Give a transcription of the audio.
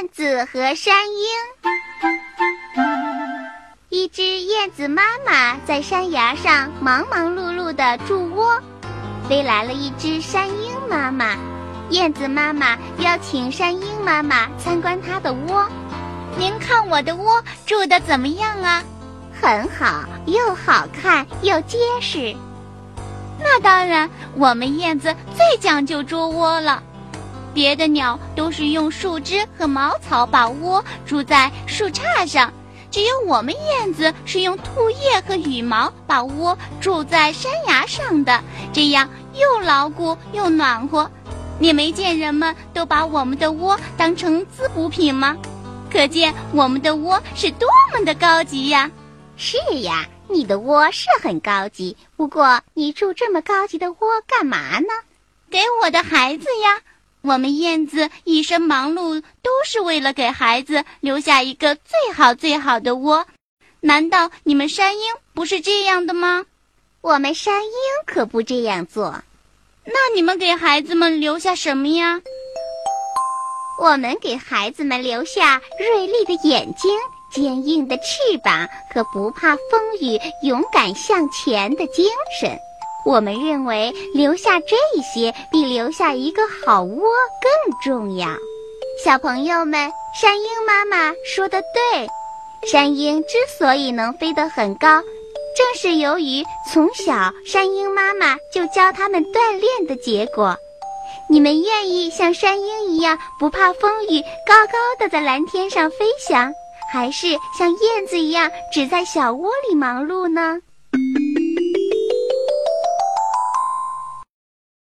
燕子和山鹰。一只燕子妈妈在山崖上忙忙碌碌地筑窝，飞来了一只山鹰妈妈。燕子妈妈邀请山鹰妈妈参观它的窝。您看我的窝筑得怎么样啊？很好，又好看又结实。那当然，我们燕子最讲究捉窝了。别的鸟都是用树枝和茅草把窝筑在树杈上，只有我们燕子是用兔叶和羽毛把窝筑在山崖上的，这样又牢固又暖和。你没见人们都把我们的窝当成滋补品吗？可见我们的窝是多么的高级呀！是呀，你的窝是很高级。不过，你住这么高级的窝干嘛呢？给我的孩子呀。我们燕子一生忙碌，都是为了给孩子留下一个最好最好的窝。难道你们山鹰不是这样的吗？我们山鹰可不这样做。那你们给孩子们留下什么呀？我们给孩子们留下锐利的眼睛、坚硬的翅膀和不怕风雨、勇敢向前的精神。我们认为留下这些比留下一个好窝更重要。小朋友们，山鹰妈妈说的对，山鹰之所以能飞得很高，正是由于从小山鹰妈妈就教它们锻炼的结果。你们愿意像山鹰一样不怕风雨，高高的在蓝天上飞翔，还是像燕子一样只在小窝里忙碌呢？